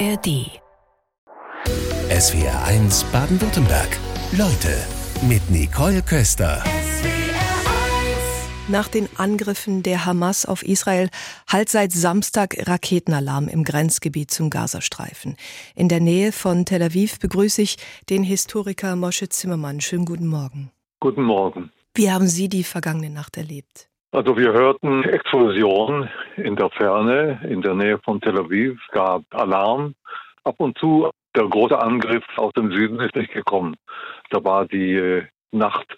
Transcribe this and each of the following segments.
ARD. SWR 1 Baden-Württemberg. Leute mit Nicole Köster. Nach den Angriffen der Hamas auf Israel halt seit Samstag Raketenalarm im Grenzgebiet zum Gazastreifen. In der Nähe von Tel Aviv begrüße ich den Historiker Moshe Zimmermann. Schönen guten Morgen. Guten Morgen. Wie haben Sie die vergangene Nacht erlebt? Also wir hörten Explosionen in der Ferne, in der Nähe von Tel Aviv, gab Alarm. Ab und zu der große Angriff aus dem Süden ist nicht gekommen. Da war die äh, Nacht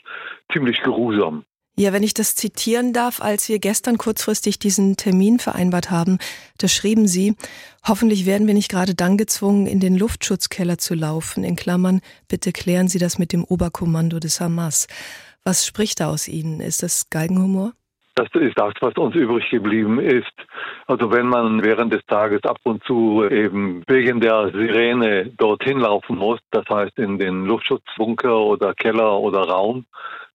ziemlich geruhsam. Ja, wenn ich das zitieren darf, als wir gestern kurzfristig diesen Termin vereinbart haben, da schrieben Sie, hoffentlich werden wir nicht gerade dann gezwungen, in den Luftschutzkeller zu laufen. In Klammern, bitte klären Sie das mit dem Oberkommando des Hamas. Was spricht da aus Ihnen? Ist das Galgenhumor? Das ist das, was uns übrig geblieben ist. Also wenn man während des Tages ab und zu eben wegen der Sirene dorthin laufen muss, das heißt in den Luftschutzbunker oder Keller oder Raum,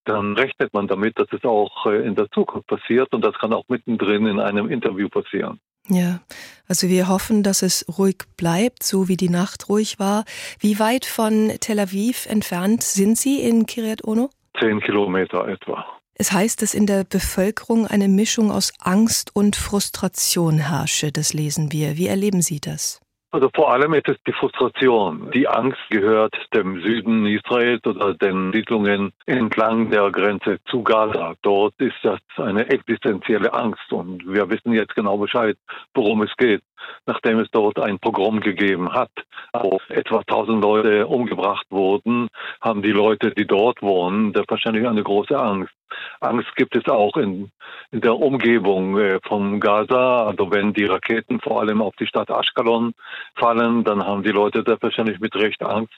dann rechnet man damit, dass es auch äh, in der Zukunft passiert und das kann auch mittendrin in einem Interview passieren. Ja, also wir hoffen, dass es ruhig bleibt, so wie die Nacht ruhig war. Wie weit von Tel Aviv entfernt sind Sie in Kiryat Ono? Zehn Kilometer etwa. Es heißt, dass in der Bevölkerung eine Mischung aus Angst und Frustration herrsche. Das lesen wir. Wie erleben Sie das? Also vor allem ist es die Frustration. Die Angst gehört dem Süden Israels oder den Siedlungen entlang der Grenze zu Gaza. Dort ist das eine existenzielle Angst und wir wissen jetzt genau Bescheid, worum es geht. Nachdem es dort ein Pogrom gegeben hat, wo etwa 1000 Leute umgebracht wurden, haben die Leute, die dort wohnen, wahrscheinlich eine große Angst. Angst gibt es auch in, in der Umgebung äh, von Gaza. Also wenn die Raketen vor allem auf die Stadt Ashkelon fallen, dann haben die Leute selbstverständlich mit Recht Angst,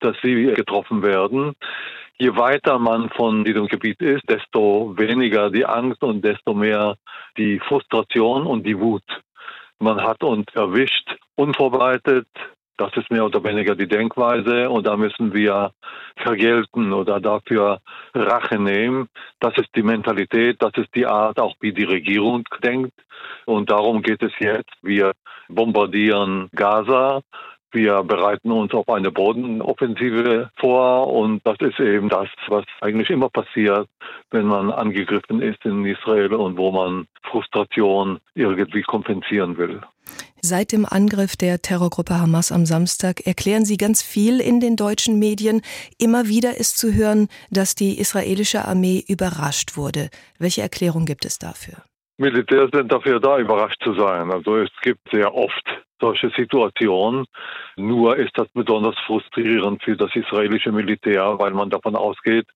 dass sie getroffen werden. Je weiter man von diesem Gebiet ist, desto weniger die Angst und desto mehr die Frustration und die Wut. Man hat uns erwischt, unvorbereitet, das ist mehr oder weniger die Denkweise und da müssen wir vergelten oder dafür Rache nehmen. Das ist die Mentalität, das ist die Art, auch wie die Regierung denkt. Und darum geht es jetzt. Wir bombardieren Gaza. Wir bereiten uns auf eine Bodenoffensive vor und das ist eben das, was eigentlich immer passiert, wenn man angegriffen ist in Israel und wo man Frustration irgendwie kompensieren will. Seit dem Angriff der Terrorgruppe Hamas am Samstag erklären Sie ganz viel in den deutschen Medien. Immer wieder ist zu hören, dass die israelische Armee überrascht wurde. Welche Erklärung gibt es dafür? Militärs sind dafür da, überrascht zu sein. Also es gibt sehr oft solche Situationen. Nur ist das besonders frustrierend für das israelische Militär, weil man davon ausgeht,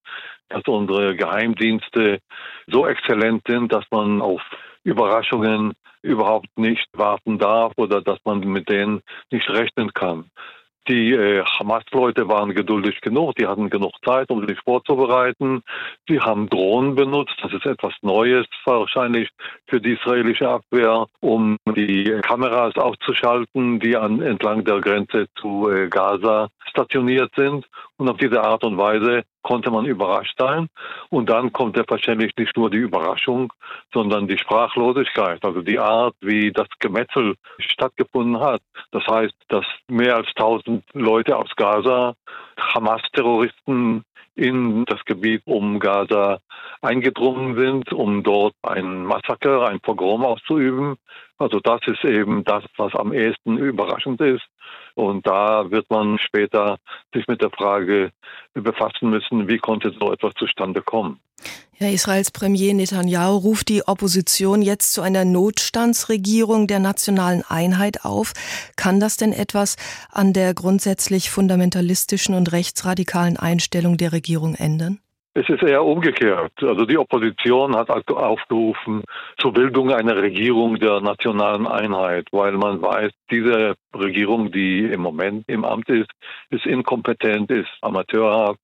dass unsere Geheimdienste so exzellent sind, dass man auf Überraschungen überhaupt nicht warten darf oder dass man mit denen nicht rechnen kann. Die äh, Hamas-Leute waren geduldig genug, die hatten genug Zeit, um sich vorzubereiten. Sie haben Drohnen benutzt, das ist etwas Neues wahrscheinlich für die israelische Abwehr, um die Kameras auszuschalten, die an, entlang der Grenze zu äh, Gaza stationiert sind. Und auf diese Art und Weise konnte man überrascht sein. Und dann kommt selbstverständlich nicht nur die Überraschung, sondern die Sprachlosigkeit, also die Art, wie das Gemetzel stattgefunden hat. Das heißt, dass mehr als 1000 Leute aus Gaza, Hamas-Terroristen, in das Gebiet um Gaza eingedrungen sind, um dort ein Massaker, ein Pogrom auszuüben. Also das ist eben das, was am ehesten überraschend ist. Und da wird man später sich mit der Frage befassen müssen, wie konnte so etwas zustande kommen. Ja, Israels Premier Netanyahu ruft die Opposition jetzt zu einer Notstandsregierung der nationalen Einheit auf. Kann das denn etwas an der grundsätzlich fundamentalistischen und rechtsradikalen Einstellung der Regierung ändern? Es ist eher umgekehrt. Also die Opposition hat aufgerufen zur Bildung einer Regierung der nationalen Einheit, weil man weiß, diese Regierung, die im Moment im Amt ist, ist inkompetent, ist amateurhaft,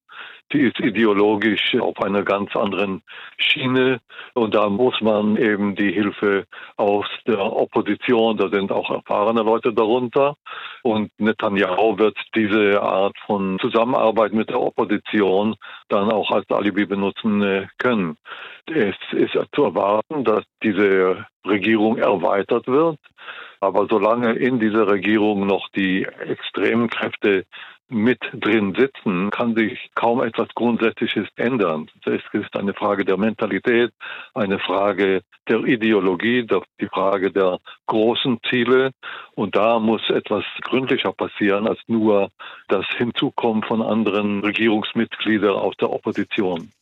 die ist ideologisch auf einer ganz anderen Schiene. Und da muss man eben die Hilfe aus der Opposition, da sind auch erfahrene Leute darunter. Und Netanyahu wird diese Art von Zusammenarbeit mit der Opposition dann auch als Alibi benutzen äh, können. Es ist zu erwarten, dass diese Regierung erweitert wird. Aber solange in dieser Regierung noch die extremen Kräfte mit drin sitzen, kann sich kaum etwas Grundsätzliches ändern. Es ist eine Frage der Mentalität, eine Frage der Ideologie, die Frage der großen Ziele. Und da muss etwas gründlicher passieren als nur das Hinzukommen von anderen Regierungsmitgliedern aus der Opposition.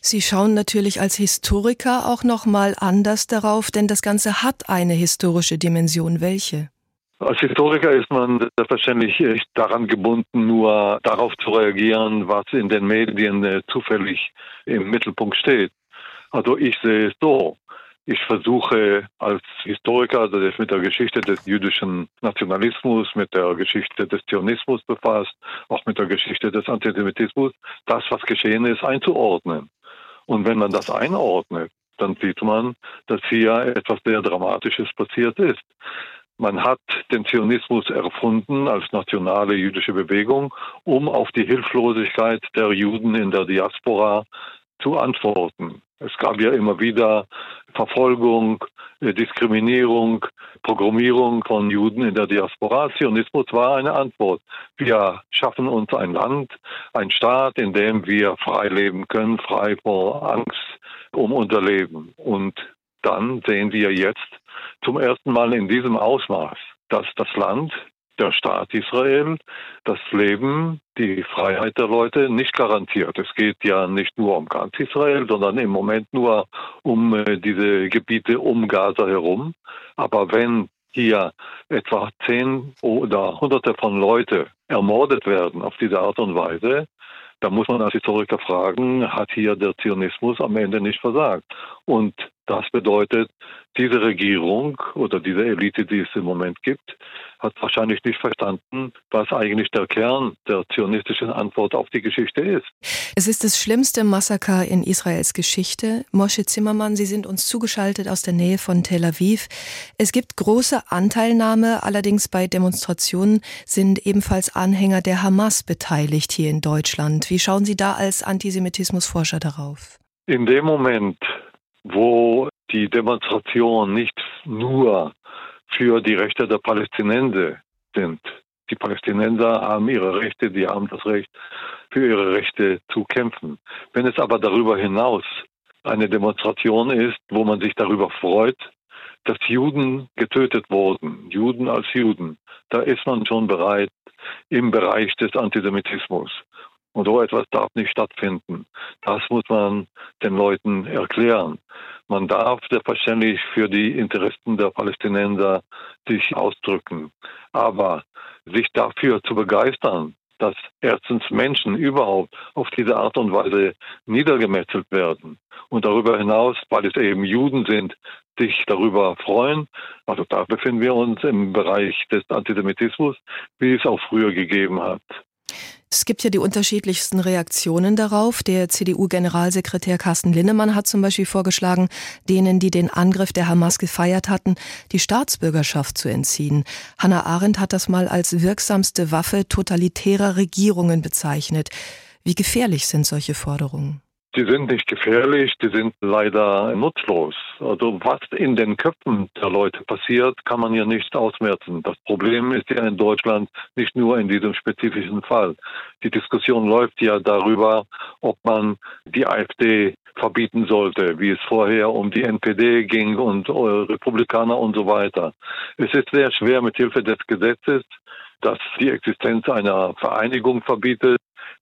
Sie schauen natürlich als Historiker auch noch mal anders darauf, denn das Ganze hat eine historische Dimension. Welche? Als Historiker ist man selbstverständlich daran gebunden, nur darauf zu reagieren, was in den Medien äh, zufällig im Mittelpunkt steht. Also ich sehe es so. Ich versuche als Historiker, der sich mit der Geschichte des jüdischen Nationalismus, mit der Geschichte des Zionismus befasst, auch mit der Geschichte des Antisemitismus, das, was geschehen ist, einzuordnen. Und wenn man das einordnet, dann sieht man, dass hier etwas sehr Dramatisches passiert ist. Man hat den Zionismus erfunden als nationale jüdische Bewegung, um auf die Hilflosigkeit der Juden in der Diaspora zu antworten. Es gab ja immer wieder Verfolgung, äh, Diskriminierung, Programmierung von Juden in der Diaspora. Zionismus war eine Antwort. Wir schaffen uns ein Land, ein Staat, in dem wir frei leben können, frei vor Angst um unser Leben. Und dann sehen wir jetzt zum ersten Mal in diesem Ausmaß, dass das Land, der Staat Israel, das Leben, die Freiheit der Leute nicht garantiert. Es geht ja nicht nur um ganz Israel, sondern im Moment nur um äh, diese Gebiete um Gaza herum. Aber wenn hier etwa zehn oder hunderte von Leute ermordet werden auf diese Art und Weise, da muss man als Historiker fragen, hat hier der Zionismus am Ende nicht versagt? Und das bedeutet, diese Regierung oder diese Elite, die es im Moment gibt, hat wahrscheinlich nicht verstanden, was eigentlich der Kern der zionistischen Antwort auf die Geschichte ist. Es ist das schlimmste Massaker in Israels Geschichte. Moshe Zimmermann, Sie sind uns zugeschaltet aus der Nähe von Tel Aviv. Es gibt große Anteilnahme, allerdings bei Demonstrationen sind ebenfalls Anhänger der Hamas beteiligt hier in Deutschland. Wie schauen Sie da als Antisemitismusforscher darauf? In dem Moment, wo die Demonstrationen nicht nur für die Rechte der Palästinenser sind. Die Palästinenser haben ihre Rechte, die haben das Recht, für ihre Rechte zu kämpfen. Wenn es aber darüber hinaus eine Demonstration ist, wo man sich darüber freut, dass Juden getötet wurden, Juden als Juden, da ist man schon bereit im Bereich des Antisemitismus. Und so etwas darf nicht stattfinden. Das muss man den Leuten erklären. Man darf selbstverständlich für die Interessen der Palästinenser sich ausdrücken. Aber sich dafür zu begeistern, dass erstens Menschen überhaupt auf diese Art und Weise niedergemetzelt werden und darüber hinaus, weil es eben Juden sind, sich darüber freuen. Also da befinden wir uns im Bereich des Antisemitismus, wie es auch früher gegeben hat. Es gibt ja die unterschiedlichsten Reaktionen darauf. Der CDU-Generalsekretär Carsten Linnemann hat zum Beispiel vorgeschlagen, denen, die den Angriff der Hamas gefeiert hatten, die Staatsbürgerschaft zu entziehen. Hannah Arendt hat das mal als wirksamste Waffe totalitärer Regierungen bezeichnet. Wie gefährlich sind solche Forderungen? Die sind nicht gefährlich, die sind leider nutzlos. Also was in den Köpfen der Leute passiert, kann man ja nicht ausmerzen. Das Problem ist ja in Deutschland nicht nur in diesem spezifischen Fall. Die Diskussion läuft ja darüber, ob man die AfD verbieten sollte, wie es vorher um die NPD ging und Republikaner und so weiter. Es ist sehr schwer mit Hilfe des Gesetzes, das die Existenz einer Vereinigung verbietet,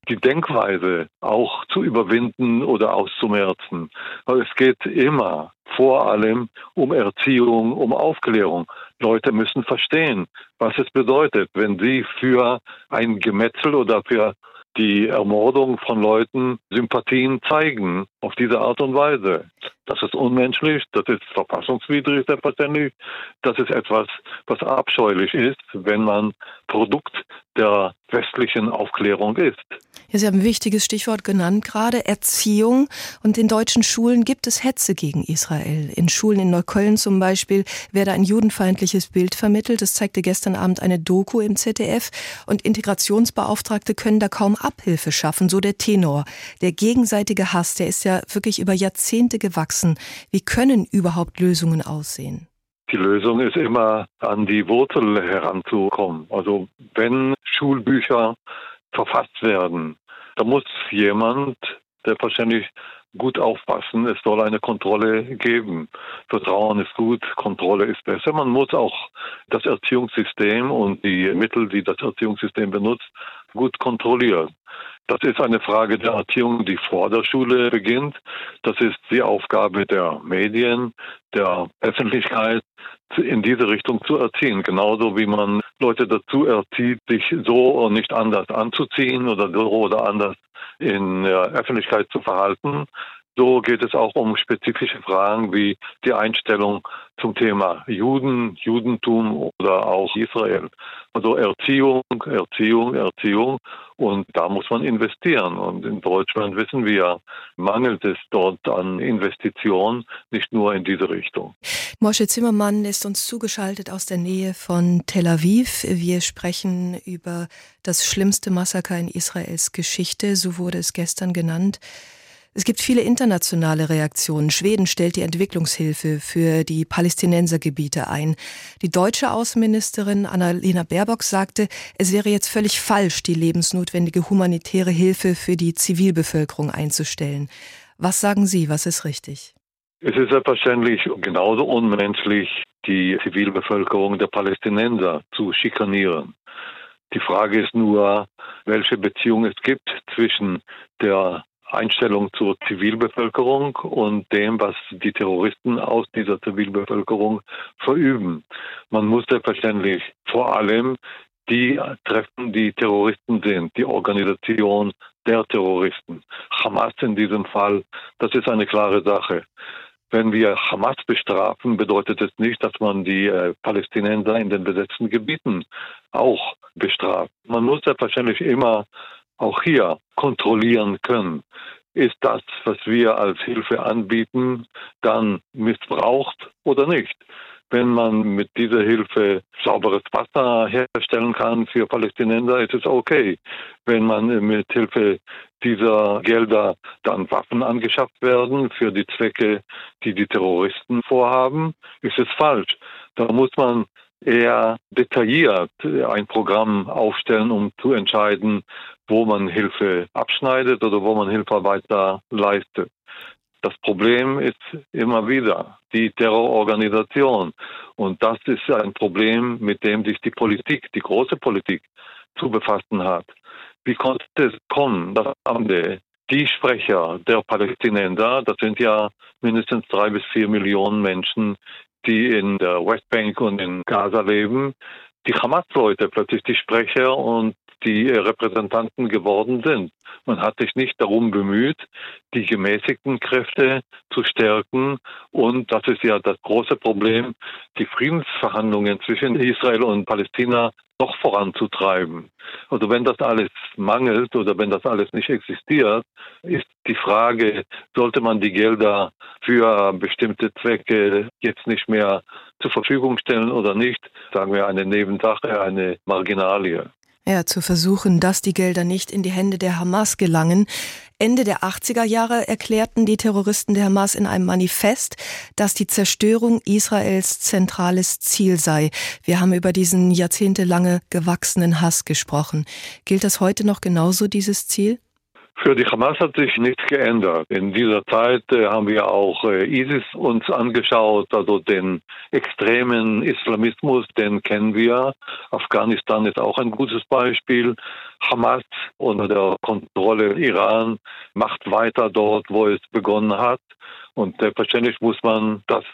die Denkweise auch zu überwinden oder auszumerzen. Aber es geht immer vor allem um Erziehung, um Aufklärung. Leute müssen verstehen, was es bedeutet, wenn sie für ein Gemetzel oder für die Ermordung von Leuten Sympathien zeigen auf diese Art und Weise. Das ist unmenschlich, das ist verfassungswidrig selbstverständlich, das ist etwas, was abscheulich ist, wenn man Produkt der westlichen Aufklärung ist. Ja, Sie haben ein wichtiges Stichwort genannt gerade, Erziehung. Und in deutschen Schulen gibt es Hetze gegen Israel. In Schulen in Neukölln zum Beispiel werde ein judenfeindliches Bild vermittelt. Das zeigte gestern Abend eine Doku im ZDF. Und Integrationsbeauftragte können da kaum Abhilfe schaffen, so der Tenor. Der gegenseitige Hass, der ist ja wirklich über Jahrzehnte gewachsen. Wie können überhaupt Lösungen aussehen? Die Lösung ist immer an die Wurzel heranzukommen. Also wenn Schulbücher verfasst werden, da muss jemand, wahrscheinlich gut aufpassen. Es soll eine Kontrolle geben. Vertrauen ist gut, Kontrolle ist besser. Man muss auch das Erziehungssystem und die Mittel, die das Erziehungssystem benutzt, gut kontrollieren. Das ist eine Frage der Erziehung, die vor der Schule beginnt. Das ist die Aufgabe der Medien, der Öffentlichkeit, in diese Richtung zu erziehen. Genauso wie man Leute dazu erzieht, sich so und nicht anders anzuziehen oder so oder anders in der Öffentlichkeit zu verhalten. So geht es auch um spezifische Fragen wie die Einstellung zum Thema Juden, Judentum oder auch Israel. Also Erziehung, Erziehung, Erziehung. Und da muss man investieren. Und in Deutschland wissen wir, mangelt es dort an Investitionen, nicht nur in diese Richtung. Moshe Zimmermann ist uns zugeschaltet aus der Nähe von Tel Aviv. Wir sprechen über das schlimmste Massaker in Israels Geschichte, so wurde es gestern genannt. Es gibt viele internationale Reaktionen. Schweden stellt die Entwicklungshilfe für die Palästinensergebiete ein. Die deutsche Außenministerin Annalena Baerbock sagte, es wäre jetzt völlig falsch, die lebensnotwendige humanitäre Hilfe für die Zivilbevölkerung einzustellen. Was sagen Sie, was ist richtig? Es ist selbstverständlich genauso unmenschlich, die Zivilbevölkerung der Palästinenser zu schikanieren. Die Frage ist nur, welche Beziehung es gibt zwischen der Einstellung zur Zivilbevölkerung und dem, was die Terroristen aus dieser Zivilbevölkerung verüben. Man muss selbstverständlich vor allem die treffen, die Terroristen sind, die Organisation der Terroristen. Hamas in diesem Fall, das ist eine klare Sache. Wenn wir Hamas bestrafen, bedeutet es nicht, dass man die äh, Palästinenser in den besetzten Gebieten auch bestraft. Man muss selbstverständlich immer auch hier kontrollieren können. Ist das, was wir als Hilfe anbieten, dann missbraucht oder nicht? Wenn man mit dieser Hilfe sauberes Wasser herstellen kann für Palästinenser, ist es okay. Wenn man mit Hilfe dieser Gelder dann Waffen angeschafft werden für die Zwecke, die die Terroristen vorhaben, ist es falsch. Da muss man eher detailliert ein Programm aufstellen, um zu entscheiden, wo man Hilfe abschneidet oder wo man Hilfe weiter leistet. Das Problem ist immer wieder die Terrororganisation. Und das ist ein Problem, mit dem sich die Politik, die große Politik, zu befassen hat. Wie konnte es kommen, dass am Ende die Sprecher der Palästinenser, das sind ja mindestens drei bis vier Millionen Menschen, die in der Westbank und in Gaza leben, die Hamas-Leute plötzlich die Sprecher und die Repräsentanten geworden sind. Man hat sich nicht darum bemüht, die gemäßigten Kräfte zu stärken. Und das ist ja das große Problem, die Friedensverhandlungen zwischen Israel und Palästina doch voranzutreiben. Also wenn das alles mangelt oder wenn das alles nicht existiert, ist die Frage, sollte man die Gelder für bestimmte Zwecke jetzt nicht mehr zur Verfügung stellen oder nicht, sagen wir eine Nebensache, eine Marginalie. Ja, zu versuchen, dass die Gelder nicht in die Hände der Hamas gelangen. Ende der 80er Jahre erklärten die Terroristen der Hamas in einem Manifest, dass die Zerstörung Israels zentrales Ziel sei. Wir haben über diesen jahrzehntelange gewachsenen Hass gesprochen. Gilt das heute noch genauso, dieses Ziel? Für die Hamas hat sich nichts geändert. In dieser Zeit äh, haben wir auch äh, ISIS uns angeschaut, also den extremen Islamismus, den kennen wir. Afghanistan ist auch ein gutes Beispiel. Hamas unter der Kontrolle Iran macht weiter dort, wo es begonnen hat. Und selbstverständlich muss man das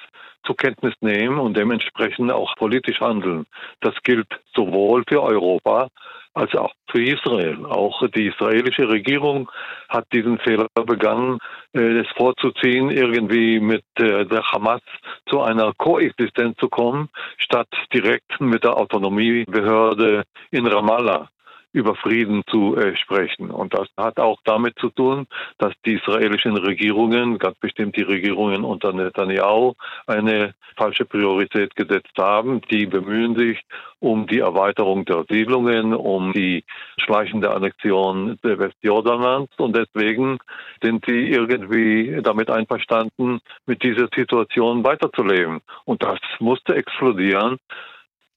zur Kenntnis nehmen und dementsprechend auch politisch handeln. Das gilt sowohl für Europa als auch für Israel. Auch die israelische Regierung hat diesen Fehler begangen, äh, es vorzuziehen, irgendwie mit äh, der Hamas zu einer Koexistenz zu kommen, statt direkt mit der Autonomiebehörde in Ramallah über Frieden zu äh, sprechen. Und das hat auch damit zu tun, dass die israelischen Regierungen, ganz bestimmt die Regierungen unter Netanyahu, eine falsche Priorität gesetzt haben. Die bemühen sich um die Erweiterung der Siedlungen, um die schleichende Annexion des Westjordanlands. Und deswegen sind sie irgendwie damit einverstanden, mit dieser Situation weiterzuleben. Und das musste explodieren.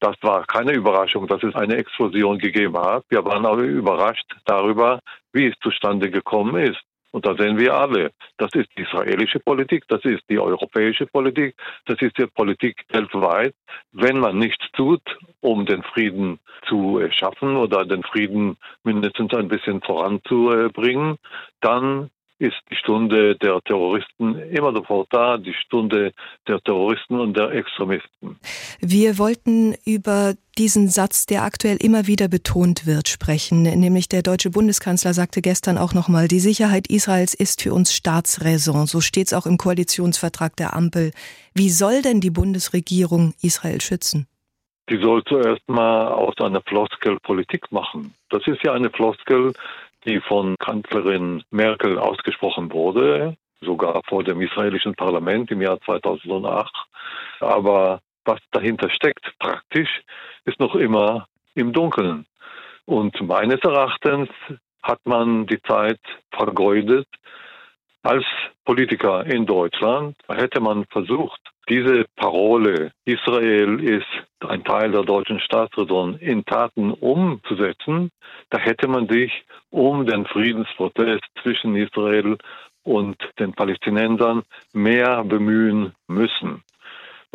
Das war keine Überraschung, dass es eine Explosion gegeben hat. Wir waren aber überrascht darüber, wie es zustande gekommen ist. Und da sehen wir alle, das ist die israelische Politik, das ist die europäische Politik, das ist die Politik weltweit. Wenn man nichts tut, um den Frieden zu schaffen oder den Frieden mindestens ein bisschen voranzubringen, dann ist die Stunde der Terroristen immer sofort da, die Stunde der Terroristen und der Extremisten. Wir wollten über diesen Satz, der aktuell immer wieder betont wird, sprechen. Nämlich der deutsche Bundeskanzler sagte gestern auch nochmal, die Sicherheit Israels ist für uns Staatsräson. So steht es auch im Koalitionsvertrag der Ampel. Wie soll denn die Bundesregierung Israel schützen? Die soll zuerst mal aus einer Floskel Politik machen. Das ist ja eine Floskel, die von Kanzlerin Merkel ausgesprochen wurde, sogar vor dem israelischen Parlament im Jahr 2008. Aber was dahinter steckt praktisch, ist noch immer im Dunkeln. Und meines Erachtens hat man die Zeit vergeudet. Als Politiker in Deutschland hätte man versucht, diese Parole, Israel ist ein Teil der deutschen Staatsräson, in Taten umzusetzen, da hätte man sich um den Friedensprozess zwischen Israel und den Palästinensern mehr bemühen müssen.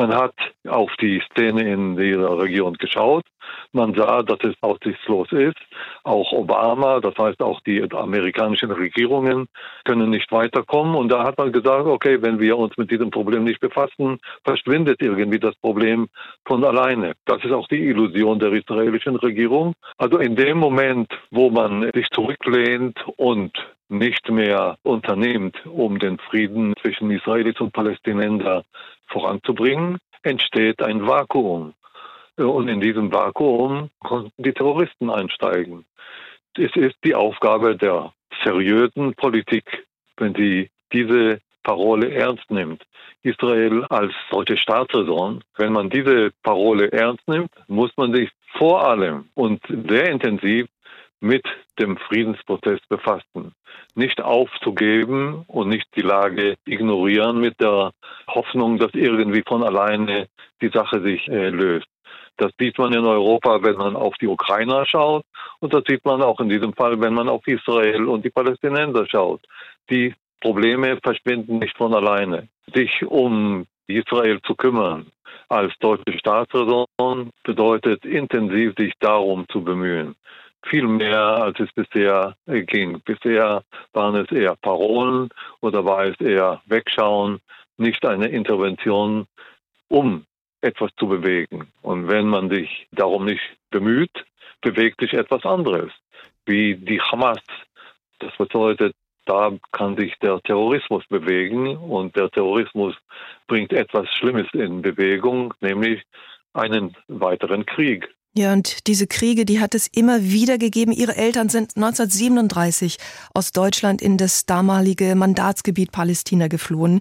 Man hat auf die Szene in dieser Region geschaut. Man sah, dass es aussichtslos ist. Auch Obama, das heißt auch die amerikanischen Regierungen können nicht weiterkommen. Und da hat man gesagt, okay, wenn wir uns mit diesem Problem nicht befassen, verschwindet irgendwie das Problem von alleine. Das ist auch die Illusion der israelischen Regierung. Also in dem Moment, wo man sich zurücklehnt und nicht mehr unternimmt, um den Frieden zwischen Israelis und Palästinenser voranzubringen, entsteht ein Vakuum. Und in diesem Vakuum konnten die Terroristen einsteigen. Es ist die Aufgabe der seriösen Politik, wenn sie diese Parole ernst nimmt. Israel als solche Staatsräson, wenn man diese Parole ernst nimmt, muss man sich vor allem und sehr intensiv mit dem Friedensprozess befassen. Nicht aufzugeben und nicht die Lage ignorieren mit der Hoffnung, dass irgendwie von alleine die Sache sich äh, löst. Das sieht man in Europa, wenn man auf die Ukrainer schaut und das sieht man auch in diesem Fall, wenn man auf Israel und die Palästinenser schaut. Die Probleme verschwinden nicht von alleine. Sich um Israel zu kümmern als deutsche Staatsräson bedeutet intensiv sich darum zu bemühen viel mehr, als es bisher ging. Bisher waren es eher Parolen oder war es eher Wegschauen, nicht eine Intervention, um etwas zu bewegen. Und wenn man sich darum nicht bemüht, bewegt sich etwas anderes, wie die Hamas. Das bedeutet, da kann sich der Terrorismus bewegen und der Terrorismus bringt etwas Schlimmes in Bewegung, nämlich einen weiteren Krieg. Ja, und diese Kriege, die hat es immer wieder gegeben. Ihre Eltern sind 1937 aus Deutschland in das damalige Mandatsgebiet Palästina geflohen.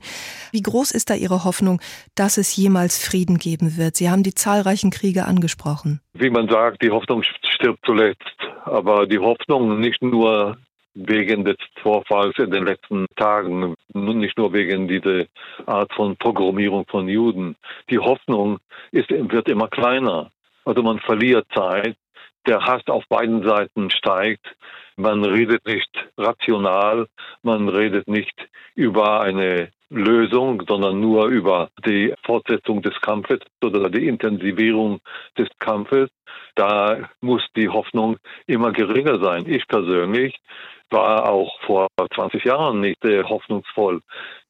Wie groß ist da Ihre Hoffnung, dass es jemals Frieden geben wird? Sie haben die zahlreichen Kriege angesprochen. Wie man sagt, die Hoffnung stirbt zuletzt. Aber die Hoffnung nicht nur wegen des Vorfalls in den letzten Tagen, nicht nur wegen dieser Art von Programmierung von Juden. Die Hoffnung ist, wird immer kleiner. Also man verliert Zeit. Der Hass auf beiden Seiten steigt. Man redet nicht rational. Man redet nicht über eine Lösung, sondern nur über die Fortsetzung des Kampfes oder die Intensivierung des Kampfes. Da muss die Hoffnung immer geringer sein. Ich persönlich war auch vor 20 Jahren nicht sehr hoffnungsvoll.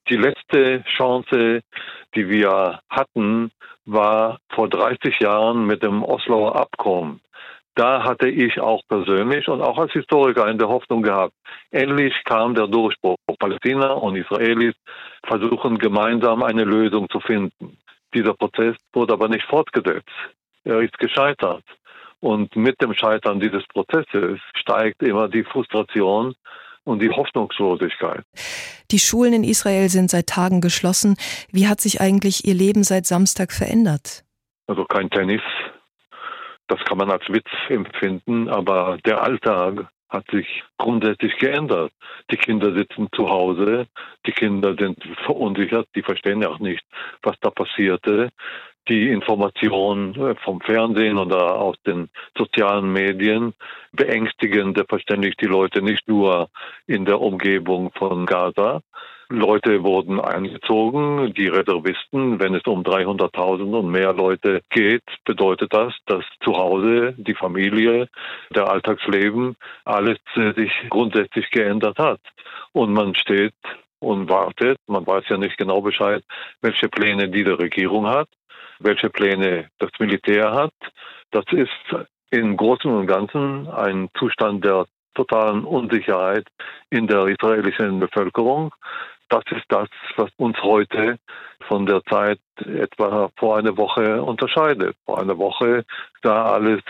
Die letzte Chance, die wir hatten, war vor 30 Jahren mit dem Osloer Abkommen. da hatte ich auch persönlich und auch als Historiker eine Hoffnung gehabt. Endlich kam der Durchbruch. Palästina und Israelis versuchen gemeinsam eine Lösung zu finden. Dieser Prozess wurde aber nicht fortgesetzt. Er ist gescheitert. Und mit dem Scheitern dieses Prozesses steigt immer die Frustration und die Hoffnungslosigkeit. Die Schulen in Israel sind seit Tagen geschlossen. Wie hat sich eigentlich Ihr Leben seit Samstag verändert? Also kein Tennis, das kann man als Witz empfinden, aber der Alltag hat sich grundsätzlich geändert. Die Kinder sitzen zu Hause, die Kinder sind verunsichert, die verstehen ja auch nicht, was da passierte. Die Informationen vom Fernsehen oder aus den sozialen Medien beängstigen verständlich die Leute nicht nur in der Umgebung von Gaza, Leute wurden eingezogen, die Reservisten. Wenn es um 300.000 und mehr Leute geht, bedeutet das, dass zu Hause die Familie, der Alltagsleben, alles sich grundsätzlich geändert hat. Und man steht und wartet. Man weiß ja nicht genau Bescheid, welche Pläne diese Regierung hat, welche Pläne das Militär hat. Das ist im Großen und Ganzen ein Zustand der totalen Unsicherheit in der israelischen Bevölkerung. Das ist das, was uns heute von der Zeit etwa vor einer Woche unterscheidet. Vor einer Woche sah alles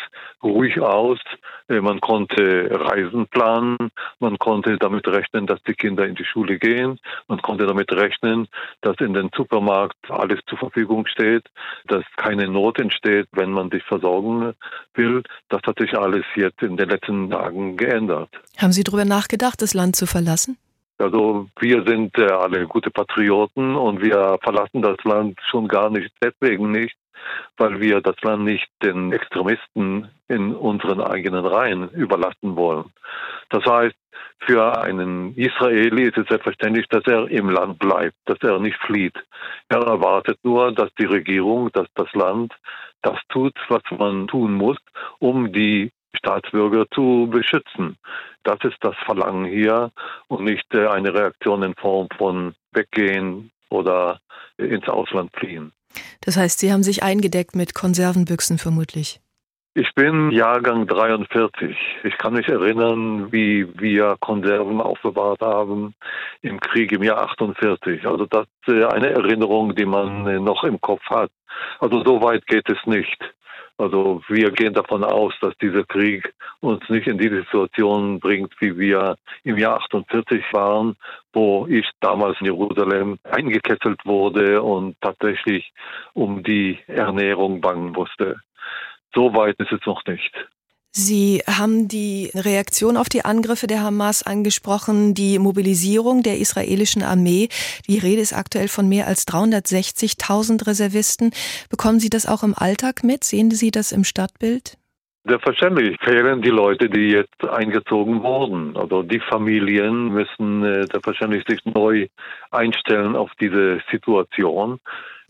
ruhig aus. Man konnte Reisen planen. Man konnte damit rechnen, dass die Kinder in die Schule gehen. Man konnte damit rechnen, dass in den Supermarkt alles zur Verfügung steht, dass keine Not entsteht, wenn man sich versorgen will. Das hat sich alles jetzt in den letzten Tagen geändert. Haben Sie darüber nachgedacht, das Land zu verlassen? Also wir sind äh, alle gute Patrioten und wir verlassen das Land schon gar nicht deswegen nicht, weil wir das Land nicht den Extremisten in unseren eigenen Reihen überlassen wollen. Das heißt, für einen Israeli ist es selbstverständlich, dass er im Land bleibt, dass er nicht flieht. Er erwartet nur, dass die Regierung, dass das Land das tut, was man tun muss, um die Staatsbürger zu beschützen. Das ist das Verlangen hier und nicht äh, eine Reaktion in Form von Weggehen oder ins Ausland fliehen. Das heißt, Sie haben sich eingedeckt mit Konservenbüchsen vermutlich. Ich bin Jahrgang 43. Ich kann mich erinnern, wie wir Konserven aufbewahrt haben im Krieg im Jahr 48. Also das ist äh, eine Erinnerung, die man äh, noch im Kopf hat. Also so weit geht es nicht. Also wir gehen davon aus, dass dieser Krieg uns nicht in die Situation bringt, wie wir im Jahr 48 waren, wo ich damals in Jerusalem eingekesselt wurde und tatsächlich um die Ernährung bangen musste. So weit ist es noch nicht. Sie haben die Reaktion auf die Angriffe der Hamas angesprochen, die Mobilisierung der israelischen Armee. Die Rede ist aktuell von mehr als 360.000 Reservisten. Bekommen Sie das auch im Alltag mit? Sehen Sie das im Stadtbild? Selbstverständlich fehlen die Leute, die jetzt eingezogen wurden. Also die Familien müssen äh, selbstverständlich sich neu einstellen auf diese Situation.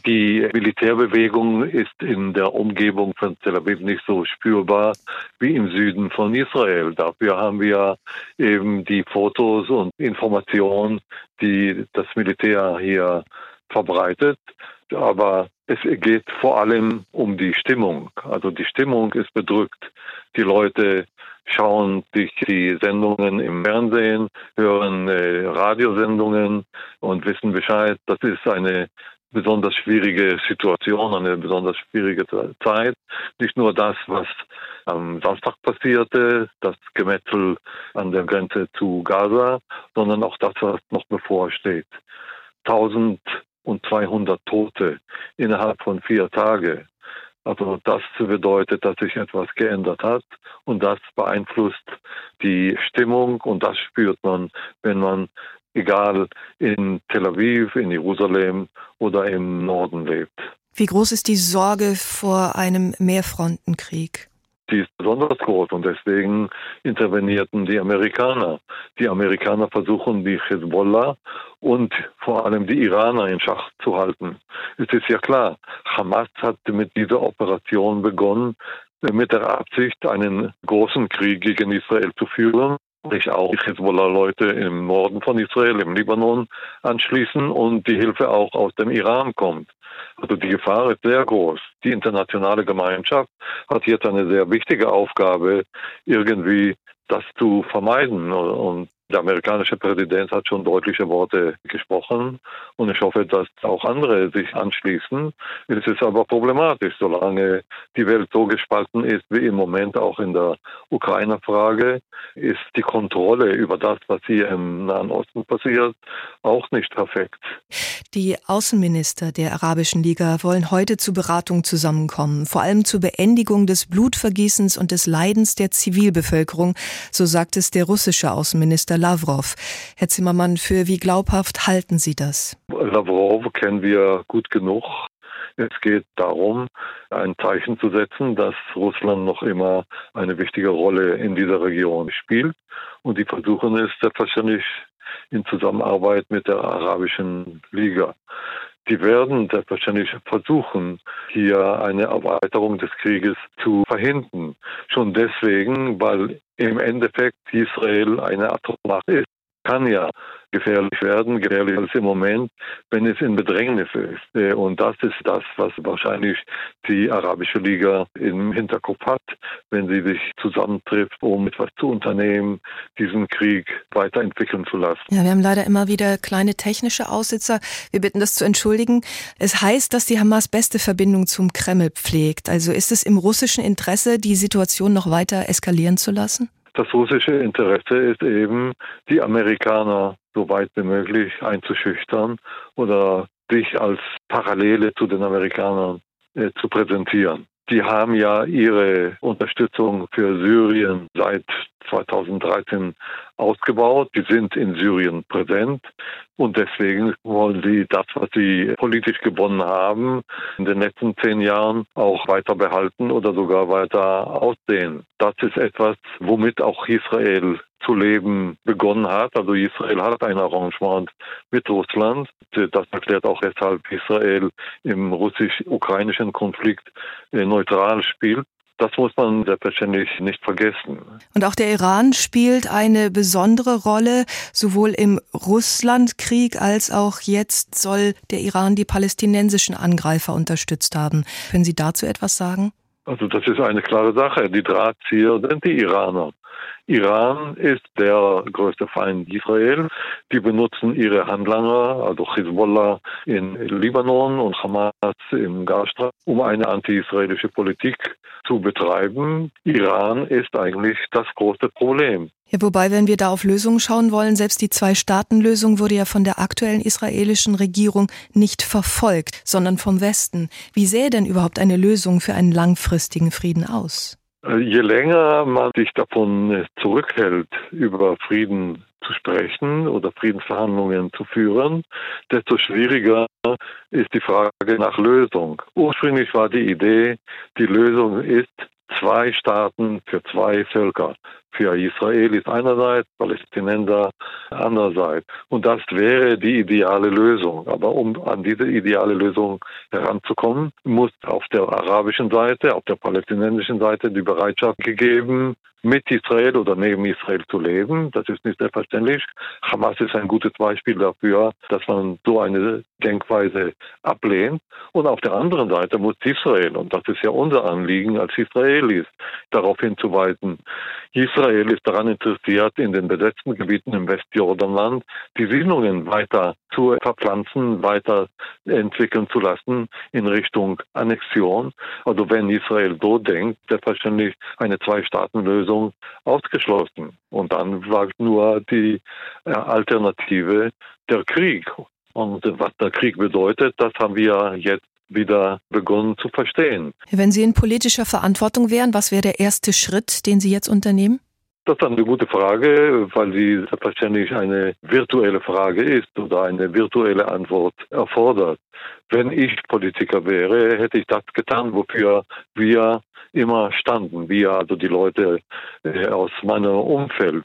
Die Militärbewegung ist in der Umgebung von Tel Aviv nicht so spürbar wie im Süden von Israel. Dafür haben wir eben die Fotos und Informationen, die das Militär hier verbreitet. Aber es geht vor allem um die Stimmung. Also die Stimmung ist bedrückt. Die Leute schauen sich die Sendungen im Fernsehen, hören äh, Radiosendungen und wissen Bescheid. Das ist eine besonders schwierige Situation, eine besonders schwierige Zeit. Nicht nur das, was am Samstag passierte, das Gemetzel an der Grenze zu Gaza, sondern auch das, was noch bevorsteht. 1200 Tote innerhalb von vier Tagen. Also das bedeutet, dass sich etwas geändert hat und das beeinflusst die Stimmung und das spürt man, wenn man egal in Tel Aviv, in Jerusalem oder im Norden lebt. Wie groß ist die Sorge vor einem Mehrfrontenkrieg? Die ist besonders groß und deswegen intervenierten die Amerikaner. Die Amerikaner versuchen, die Hezbollah und vor allem die Iraner in Schach zu halten. Es ist ja klar, Hamas hat mit dieser Operation begonnen, mit der Absicht, einen großen Krieg gegen Israel zu führen sich auch die Hezbollah-Leute im Norden von Israel, im Libanon, anschließen und die Hilfe auch aus dem Iran kommt. Also die Gefahr ist sehr groß. Die internationale Gemeinschaft hat jetzt eine sehr wichtige Aufgabe, irgendwie das zu vermeiden. Und der amerikanische Präsident hat schon deutliche Worte gesprochen und ich hoffe, dass auch andere sich anschließen. Es ist aber problematisch, solange die Welt so gespalten ist wie im Moment auch in der Ukraine-Frage, ist die Kontrolle über das, was hier im Nahen Osten passiert, auch nicht perfekt. Die Außenminister der Arabischen Liga wollen heute zur Beratung zusammenkommen, vor allem zur Beendigung des Blutvergießens und des Leidens der Zivilbevölkerung, so sagt es der russische Außenminister Lavrov. Herr Zimmermann, für wie glaubhaft halten Sie das? Lavrov kennen wir gut genug. Es geht darum, ein Zeichen zu setzen, dass Russland noch immer eine wichtige Rolle in dieser Region spielt. Und die versuchen es selbstverständlich in Zusammenarbeit mit der Arabischen Liga. Die werden selbstverständlich versuchen, hier eine Erweiterung des Krieges zu verhindern. Schon deswegen, weil im Endeffekt Israel eine Atommacht ist kann ja gefährlich werden, gefährlicher als im Moment, wenn es in Bedrängnis ist. Äh, und das ist das, was wahrscheinlich die Arabische Liga im Hinterkopf hat, wenn sie sich zusammentrifft, um etwas zu unternehmen, diesen Krieg weiterentwickeln zu lassen. Ja, wir haben leider immer wieder kleine technische Aussitzer. Wir bitten das zu entschuldigen. Es heißt, dass die Hamas beste Verbindung zum Kreml pflegt. Also ist es im russischen Interesse, die Situation noch weiter eskalieren zu lassen? Das russische Interesse ist eben, die Amerikaner so weit wie möglich einzuschüchtern oder sich als Parallele zu den Amerikanern äh, zu präsentieren. Die haben ja ihre Unterstützung für Syrien seit 2013 ausgebaut. Die sind in Syrien präsent und deswegen wollen sie das, was sie politisch gewonnen haben, in den letzten zehn Jahren auch weiter behalten oder sogar weiter ausdehnen. Das ist etwas, womit auch Israel zu leben begonnen hat. Also Israel hat ein Arrangement mit Russland. Das erklärt auch, weshalb Israel im russisch-ukrainischen Konflikt äh, neutral spielt. Das muss man selbstverständlich nicht vergessen. Und auch der Iran spielt eine besondere Rolle, sowohl im Russlandkrieg als auch jetzt soll der Iran die palästinensischen Angreifer unterstützt haben. Können Sie dazu etwas sagen? Also das ist eine klare Sache. Die Drahtzieher sind die Iraner. Iran ist der größte Feind Israel. Die benutzen ihre Handlanger, also Hezbollah in Libanon und Hamas im Gazastreifen, um eine anti-israelische Politik zu betreiben. Iran ist eigentlich das große Problem. Ja, wobei, wenn wir da auf Lösungen schauen wollen, selbst die Zwei-Staaten-Lösung wurde ja von der aktuellen israelischen Regierung nicht verfolgt, sondern vom Westen. Wie sähe denn überhaupt eine Lösung für einen langfristigen Frieden aus? Äh, je länger man sich davon äh, zurückhält, über Frieden zu sprechen oder Friedensverhandlungen zu führen, desto schwieriger ist die Frage nach Lösung. Ursprünglich war die Idee, die Lösung ist zwei Staaten für zwei Völker für Israelis einerseits, Palästinenser andererseits. Und das wäre die ideale Lösung. Aber um an diese ideale Lösung heranzukommen, muss auf der arabischen Seite, auf der palästinensischen Seite die Bereitschaft gegeben, mit Israel oder neben Israel zu leben. Das ist nicht selbstverständlich. Hamas ist ein gutes Beispiel dafür, dass man so eine Denkweise ablehnt. Und auf der anderen Seite muss Israel, und das ist ja unser Anliegen als Israelis, darauf hinzuweisen, Israel ist daran interessiert, in den besetzten Gebieten im Westjordanland die Siedlungen weiter zu verpflanzen, weiter entwickeln zu lassen in Richtung Annexion. Also wenn Israel so denkt, selbstverständlich eine Zwei-Staaten-Lösung ausgeschlossen. Und dann war nur die äh, Alternative der Krieg. Und was der Krieg bedeutet, das haben wir jetzt wieder begonnen zu verstehen. Wenn Sie in politischer Verantwortung wären, was wäre der erste Schritt, den Sie jetzt unternehmen? Das ist eine gute Frage, weil sie selbstverständlich eine virtuelle Frage ist oder eine virtuelle Antwort erfordert. Wenn ich Politiker wäre, hätte ich das getan, wofür wir immer standen, wir, also die Leute äh, aus meinem Umfeld.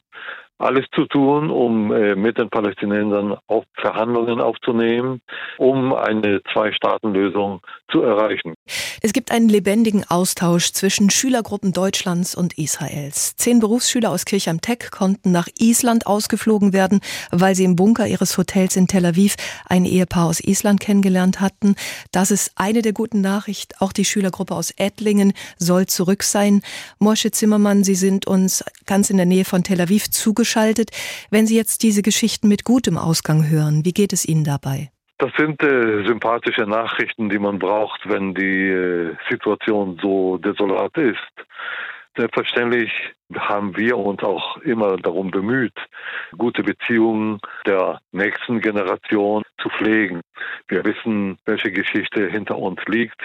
Alles zu tun, um äh, mit den Palästinensern auf Verhandlungen aufzunehmen, um eine Zwei-Staaten-Lösung zu erreichen. Es gibt einen lebendigen Austausch zwischen Schülergruppen Deutschlands und Israels. Zehn Berufsschüler aus Kirchheim Tech konnten nach Island ausgeflogen werden, weil sie im Bunker ihres Hotels in Tel Aviv ein Ehepaar aus Island kennengelernt hatten. Das ist eine der guten Nachrichten. Auch die Schülergruppe aus Ettlingen soll zurück sein. Mosche Zimmermann, Sie sind uns ganz in der Nähe von Tel Aviv zugeschaltet zugeschaltet. Wenn Sie jetzt diese Geschichten mit gutem Ausgang hören, wie geht es Ihnen dabei? Das sind äh, sympathische Nachrichten, die man braucht, wenn die äh, Situation so desolat ist. Selbstverständlich haben wir uns auch immer darum bemüht, gute Beziehungen der nächsten Generation zu pflegen. Wir wissen, welche Geschichte hinter uns liegt.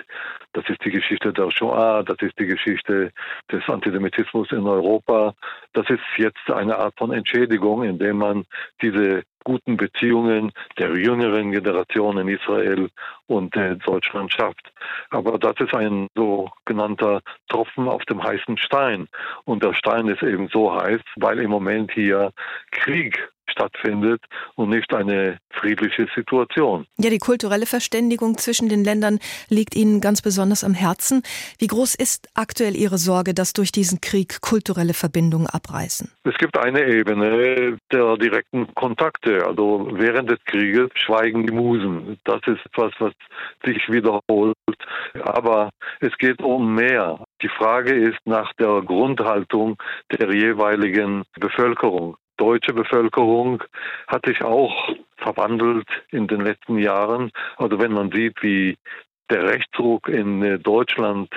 Das ist die Geschichte der Shoah, das ist die Geschichte des Antisemitismus in Europa. Das ist jetzt eine Art von Entschädigung, indem man diese guten Beziehungen der jüngeren Generation in Israel und äh, Deutschland schafft. Aber das ist ein sogenannter Tropfen auf dem heißen Stein. Und der Stein ist eben so heiß, weil im Moment hier Krieg stattfindet und nicht eine friedliche Situation. Ja, die kulturelle Verständigung zwischen den Ländern liegt Ihnen ganz besonders am Herzen. Wie groß ist aktuell Ihre Sorge, dass durch diesen Krieg kulturelle Verbindungen abreißen? Es gibt eine Ebene der direkten Kontakte. Also während des Krieges schweigen die Musen. Das ist etwas, was sich wiederholt. Aber es geht um mehr. Die Frage ist nach der Grundhaltung der jeweiligen Bevölkerung deutsche Bevölkerung hat sich auch verwandelt in den letzten Jahren. Also wenn man sieht, wie der Rechtsruck in äh, Deutschland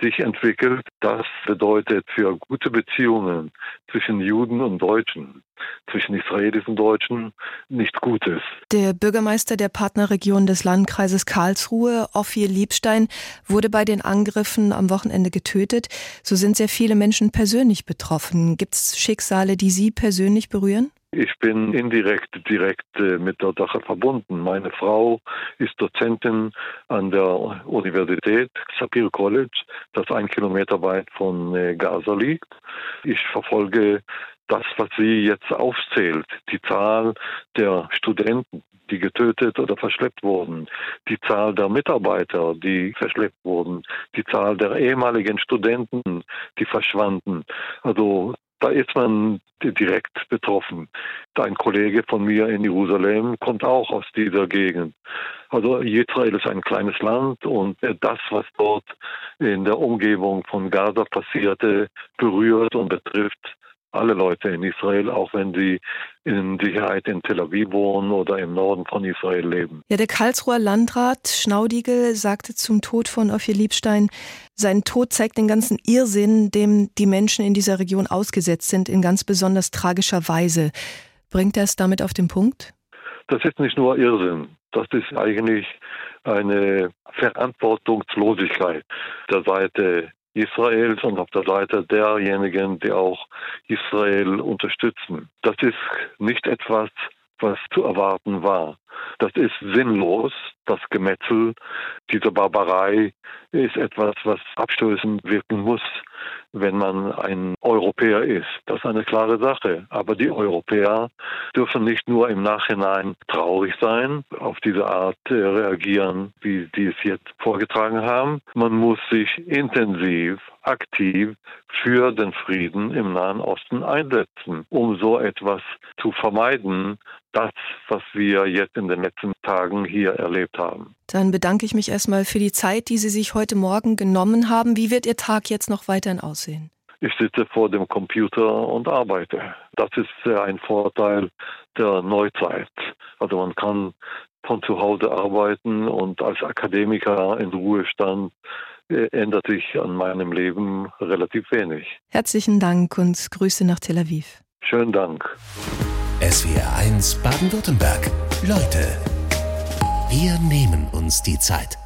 sich entwickelt. Das bedeutet für gute Beziehungen zwischen Juden und Deutschen, zwischen Israelis und Deutschen nichts Gutes. Der Bürgermeister der Partnerregion des Landkreises Karlsruhe, Ophir Liebstein, wurde bei den Angriffen am Wochenende getötet. So sind sehr viele Menschen persönlich betroffen. Gibt es Schicksale, die Sie persönlich berühren? Ich bin indirekt direkt äh, mit der Sache verbunden. Meine Frau ist Dozentin an der Universität Sapir College, das ein Kilometer weit von äh, Gaza liegt. Ich verfolge das, was sie jetzt aufzählt, die Zahl der Studenten, die getötet oder verschleppt wurden, die Zahl der Mitarbeiter, die verschleppt wurden, die Zahl der ehemaligen Studenten, die verschwanden. Also da ist man direkt betroffen. Ein Kollege von mir in Jerusalem kommt auch aus dieser Gegend. Also Israel ist ein kleines Land und das, was dort in der Umgebung von Gaza passierte, berührt und betrifft alle Leute in Israel, auch wenn sie in Sicherheit in Tel Aviv wohnen oder im Norden von Israel leben. Ja, der Karlsruher Landrat Schnaudigel sagte zum Tod von Ophir Liebstein, sein Tod zeigt den ganzen Irrsinn, dem die Menschen in dieser Region ausgesetzt sind, in ganz besonders tragischer Weise. Bringt er es damit auf den Punkt? Das ist nicht nur Irrsinn. Das ist eigentlich eine Verantwortungslosigkeit der Seite Israels und auf der Seite derjenigen, die auch Israel unterstützen. Das ist nicht etwas, was zu erwarten war. Das ist sinnlos, das Gemetzel, diese Barbarei ist etwas, was abstößend wirken muss, wenn man ein Europäer ist. Das ist eine klare Sache. Aber die Europäer dürfen nicht nur im Nachhinein traurig sein, auf diese Art äh, reagieren, wie die es jetzt vorgetragen haben. Man muss sich intensiv, aktiv für den Frieden im Nahen Osten einsetzen, um so etwas zu vermeiden, das, was wir jetzt in den letzten Tagen hier erlebt haben. Dann bedanke ich mich erstmal für die Zeit, die Sie sich heute Morgen genommen haben. Wie wird Ihr Tag jetzt noch weiterhin aussehen? Ich sitze vor dem Computer und arbeite. Das ist ein Vorteil der Neuzeit. Also man kann von zu Hause arbeiten und als Akademiker in Ruhestand äh, ändert sich an meinem Leben relativ wenig. Herzlichen Dank und Grüße nach Tel Aviv. Schönen Dank. SWR 1 Baden-Württemberg. Leute, wir nehmen uns die Zeit.